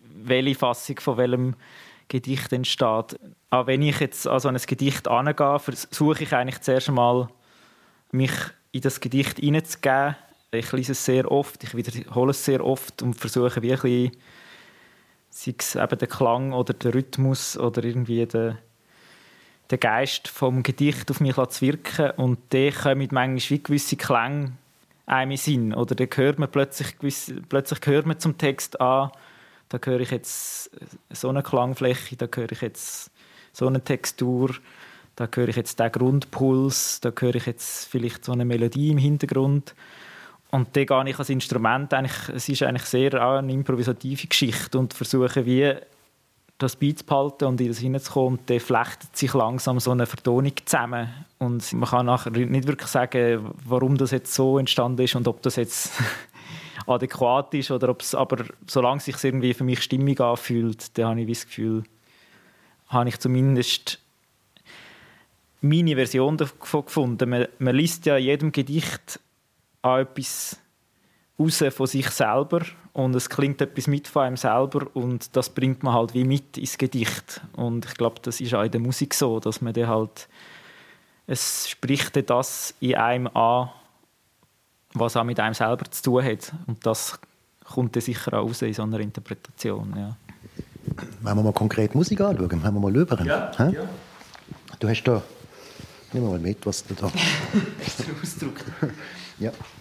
welche Fassung von welchem Gedicht entsteht. Auch wenn ich jetzt an so ein Gedicht angehe, versuche ich eigentlich zuerst einmal, mich in das Gedicht hineinzugeben ich lese es sehr oft, ich wiederhole es sehr oft und versuche wirklich, sei es eben der Klang oder der Rhythmus oder irgendwie der, der Geist vom Gedicht auf mich zu wirken und dann kommen manchmal wie gewisse Klänge einem in Sinn. Oder dann hört man plötzlich, gewisse, plötzlich hört man zum Text an, da höre ich jetzt so eine Klangfläche, da höre ich jetzt so eine Textur, da höre ich jetzt den Grundpuls, da höre ich jetzt vielleicht so eine Melodie im Hintergrund und dann gehe ich als Instrument, eigentlich, es ist eigentlich sehr eine improvisative Geschichte und versuche wie das beizubehalten und in das hineinzukommen und dann flechtet sich langsam so eine Vertonung zusammen und man kann nachher nicht wirklich sagen, warum das jetzt so entstanden ist und ob das jetzt adäquat ist oder ob es, aber solange es sich irgendwie für mich stimmig anfühlt, dann habe ich das Gefühl, habe ich zumindest meine Version davon gefunden. Man, man liest ja jedem Gedicht an etwas raus von sich selber und es klingt etwas mit von einem selber und das bringt man halt wie mit ins Gedicht und ich glaube, das ist auch in der Musik so, dass man dann halt es spricht das in einem an, was auch mit einem selber zu tun hat und das kommt dann sicher auch raus in so einer Interpretation, ja. Wenn wir mal konkret Musik anschauen, haben wir mal rüber. Ja, ja. Du hast da, nimm mal mit, was du da... das ist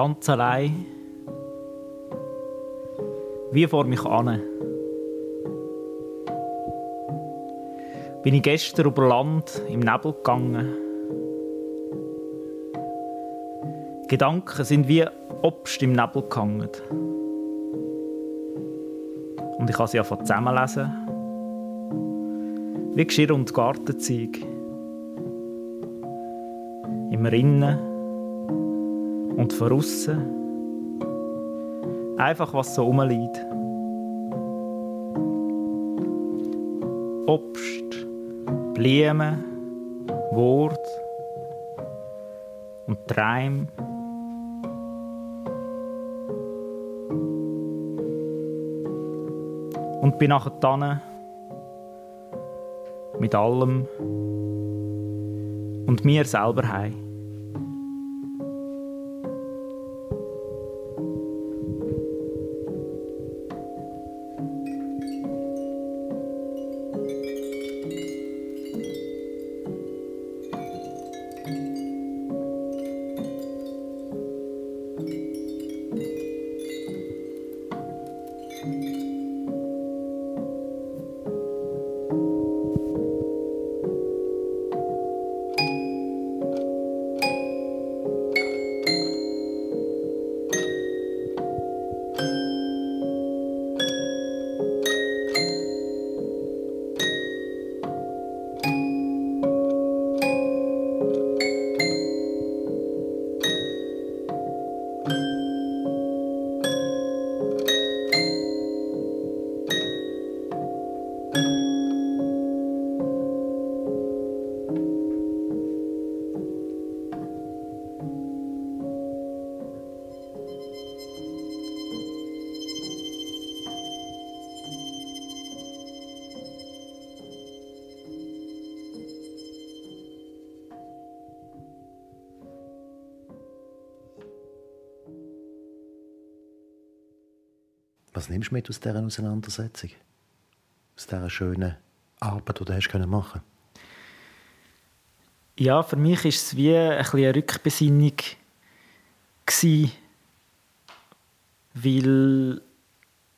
ganz allein, wie vor mich an. Bin ich gestern über Land im Nebel gegangen. Gedanken sind wie Obst im Nebel gehangen. Und ich kann sie einfach zusammenlesen. Wie Geschirr und Gartenzeug. im Rinnen und von aussen. Einfach was so rumliegt. Obst, Blumen, Wort und Träume. Und bin nachher dann mit allem und mir selber heim. Nimmst mit aus dieser Auseinandersetzung? Aus dieser schönen Arbeit, die du hast machen Ja, für mich war es wie ein eine Rückbesinnung, gewesen, weil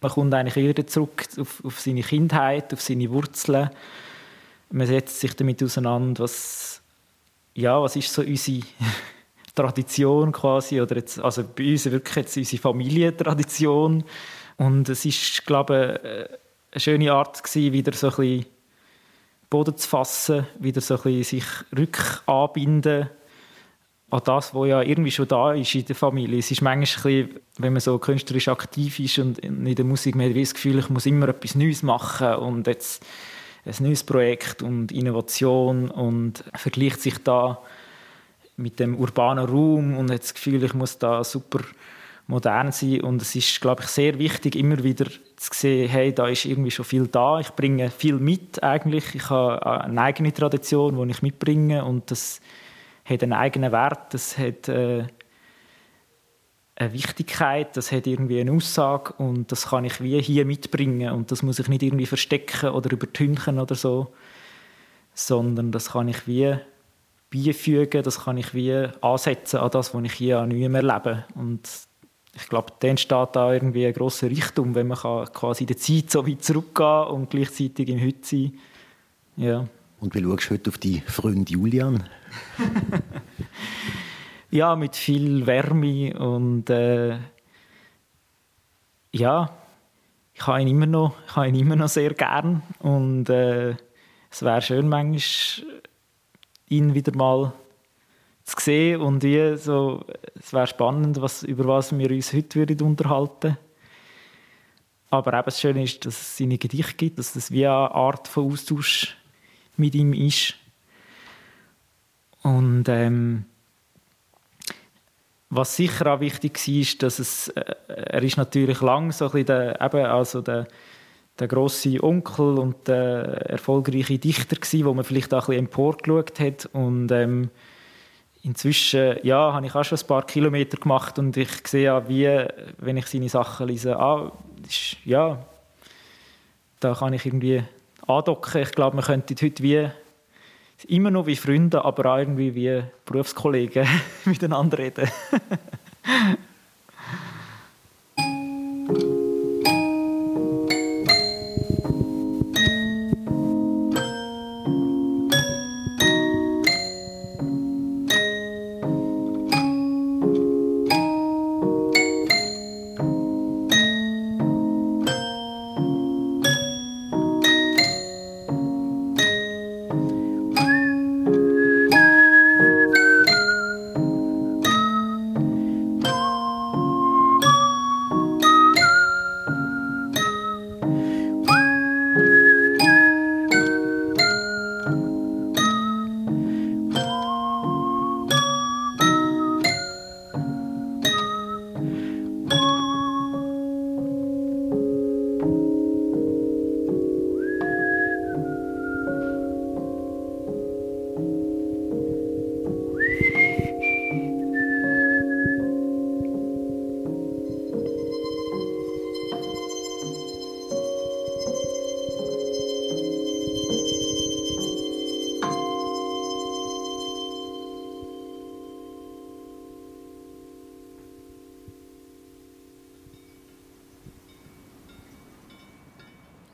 man kommt eigentlich wieder zurück auf, auf seine Kindheit, auf seine Wurzeln. Man setzt sich damit auseinander, was, ja, was ist so unsere Tradition quasi, oder jetzt, also bei uns wirklich jetzt unsere Familientradition. Und es ist, glaube ich, äh, eine schöne Art gewesen, wieder so ein bisschen Boden zu fassen, wieder so ein bisschen sich rückanbinden an das, was ja irgendwie schon da ist in der Familie. Es ist manchmal ein bisschen, wenn man so künstlerisch aktiv ist und in der Musik, man hat das Gefühl, ich muss immer etwas Neues machen und jetzt ein neues Projekt und Innovation und vergleicht sich da mit dem urbanen Raum und hat das Gefühl, ich muss da super modern sein. Und es ist, glaube ich, sehr wichtig, immer wieder zu sehen, hey, da ist irgendwie schon viel da. Ich bringe viel mit eigentlich. Ich habe eine eigene Tradition, die ich mitbringe. Und das hat einen eigenen Wert, das hat äh, eine Wichtigkeit, das hat irgendwie eine Aussage. Und das kann ich wie hier mitbringen. Und das muss ich nicht irgendwie verstecken oder übertünchen oder so, sondern das kann ich wie beifügen, das kann ich wie ansetzen an das, was ich hier nicht mehr erlebe. Und ich glaube, dann entsteht da irgendwie ein grosser Reichtum, wenn man quasi in der Zeit so weit zurückgehen und gleichzeitig im Heute sein. Ja. Und wie schaust du heute auf die Freund Julian? ja, mit viel Wärme und äh, ja, ich habe ihn immer noch, ich habe ihn immer noch sehr gern und äh, es wäre schön manchmal ihn wieder mal zu sehen und wie so, es wäre spannend, was, über was wir uns heute würden unterhalten Aber eben das Schöne ist, dass es seine Gedichte gibt, dass es wie eine Art von Austausch mit ihm ist. Und ähm, was sicher auch wichtig war, ist, dass es, äh, er ist natürlich lang so ein der, eben, also der, der grosse Onkel und der erfolgreiche Dichter gewesen, wo man vielleicht auch ein bisschen emporgeschaut hat und ähm, inzwischen ja, habe ich auch schon ein paar Kilometer gemacht und ich sehe ja, wie, wenn ich seine Sachen lese, ah, ist, ja, da kann ich irgendwie andocken. Ich glaube, man könnte heute wie immer noch wie Freunde, aber auch irgendwie wie Berufskollegen miteinander reden.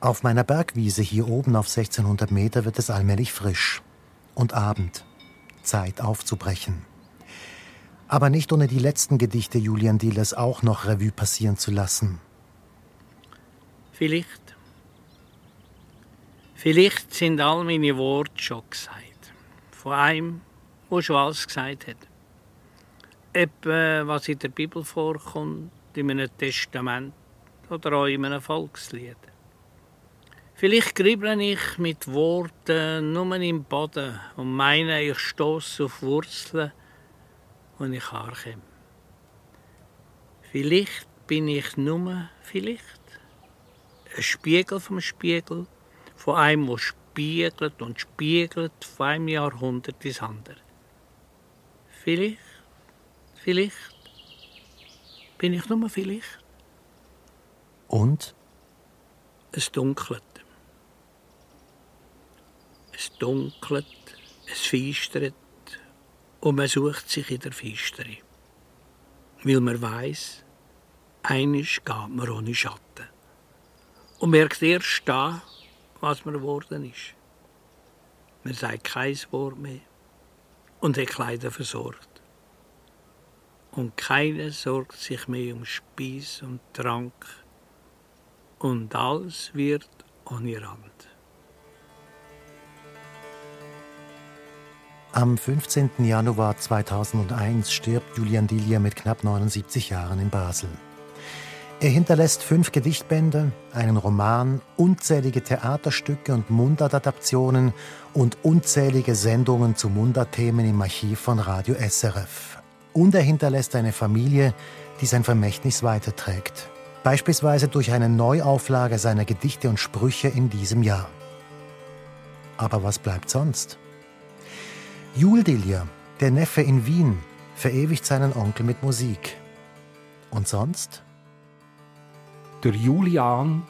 Auf meiner Bergwiese hier oben auf 1600 Meter wird es allmählich frisch. Und Abend. Zeit aufzubrechen. Aber nicht ohne die letzten Gedichte Julian Dielers auch noch Revue passieren zu lassen. Vielleicht. Vielleicht sind all meine Worte schon gesagt. Von einem, der schon alles gesagt hat. Etwa, was in der Bibel vorkommt, in einem Testament oder auch in einem Volkslied. Vielleicht grüble ich mit Worten nur im Boden und meine, ich stoße auf Wurzeln, wo ich herkomme. Vielleicht bin ich nur, vielleicht, ein Spiegel vom Spiegel, von einem, der spiegelt und spiegelt von einem Jahrhundert ins andere. Vielleicht, vielleicht, bin ich nur vielleicht. Und? Es dunkelt. Es dunkelt, es feistert und man sucht sich in der Feistere. Weil man weiß, einisch geht man ohne Schatten. Und merkt erst da, was man geworden ist. Man sagt kein Wort mehr und hat Kleider versorgt. Und keiner sorgt sich mehr um Speis und Trank. Und alles wird ohne Rand. Am 15. Januar 2001 stirbt Julian Dilia mit knapp 79 Jahren in Basel. Er hinterlässt fünf Gedichtbände, einen Roman, unzählige Theaterstücke und Mundartadaptionen und unzählige Sendungen zu Mundartthemen im Archiv von Radio SRF. Und er hinterlässt eine Familie, die sein Vermächtnis weiterträgt. Beispielsweise durch eine Neuauflage seiner Gedichte und Sprüche in diesem Jahr. Aber was bleibt sonst? Juldilja, der Neffe in Wien, verewigt seinen Onkel mit Musik. Und sonst? Der Julian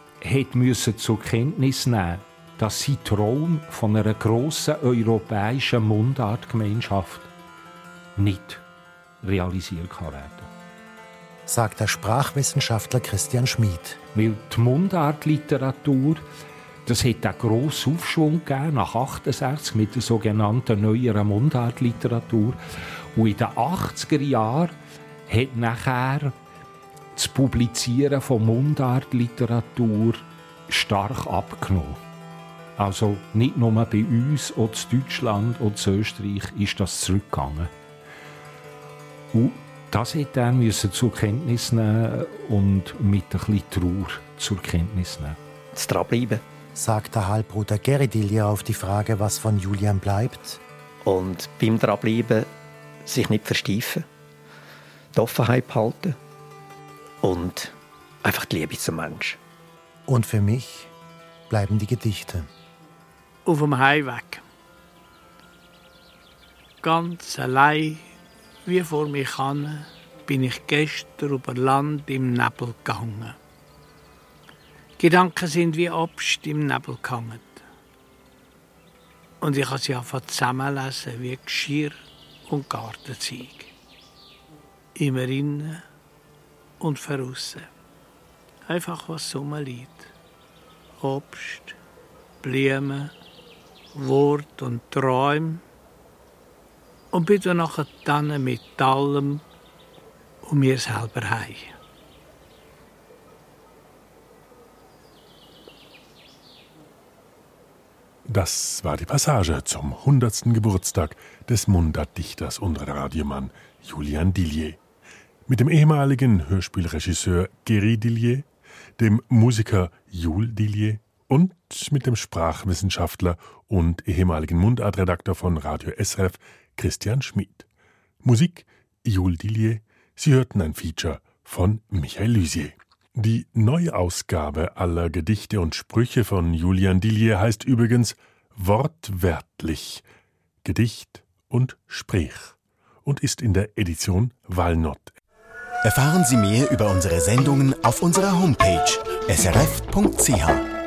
musste zur Kenntnis nehmen, dass sein Traum von einer grossen europäischen Mundartgemeinschaft nicht realisiert kann werden sagt der Sprachwissenschaftler Christian Schmid. Weil die Mundartliteratur das hat einen grossen Aufschwung gegeben, nach 68 mit der sogenannten neueren Mundartliteratur. Und in den 80er Jahren hat nachher das Publizieren von Mundartliteratur stark abgenommen. Also nicht nur bei uns, auch in Deutschland und in Österreich ist das zurückgegangen. Und das hat er zur Kenntnis nehmen und mit ein bisschen Trauer zur Kenntnis nehmen. Das dranbleiben sagt der Halbbruder Geridilja auf die Frage, was von Julian bleibt. Und beim Dranbleiben sich nicht versteifen, die Offenheit behalten und einfach die Liebe zum Mensch. Und für mich bleiben die Gedichte. Auf dem Heimweg. Ganz allein, wie vor mir kann, bin ich gestern über Land im Nebel gegangen. Gedanken sind wie Obst im Nebel gehangen. Und ich habe sie einfach zusammenlesen wie Geschirr und Gartenzeug. Immer innen und veraussen. Einfach was rumliegt. Obst, Blumen, Wort und Träume. Und bin dann mit allem und mir selber heim. Das war die Passage zum 100. Geburtstag des Mundartdichters und Radiomann Julian Dillier. Mit dem ehemaligen Hörspielregisseur Geri Dillier, dem Musiker Jules Dillier und mit dem Sprachwissenschaftler und ehemaligen Mundartredakteur von Radio SRF Christian Schmid. Musik Jules Dillier. Sie hörten ein Feature von Michael Lysier. Die Neuausgabe aller Gedichte und Sprüche von Julian Dillier heißt übrigens wortwörtlich Gedicht und Sprech und ist in der Edition Walnott. Erfahren Sie mehr über unsere Sendungen auf unserer Homepage srf.ch.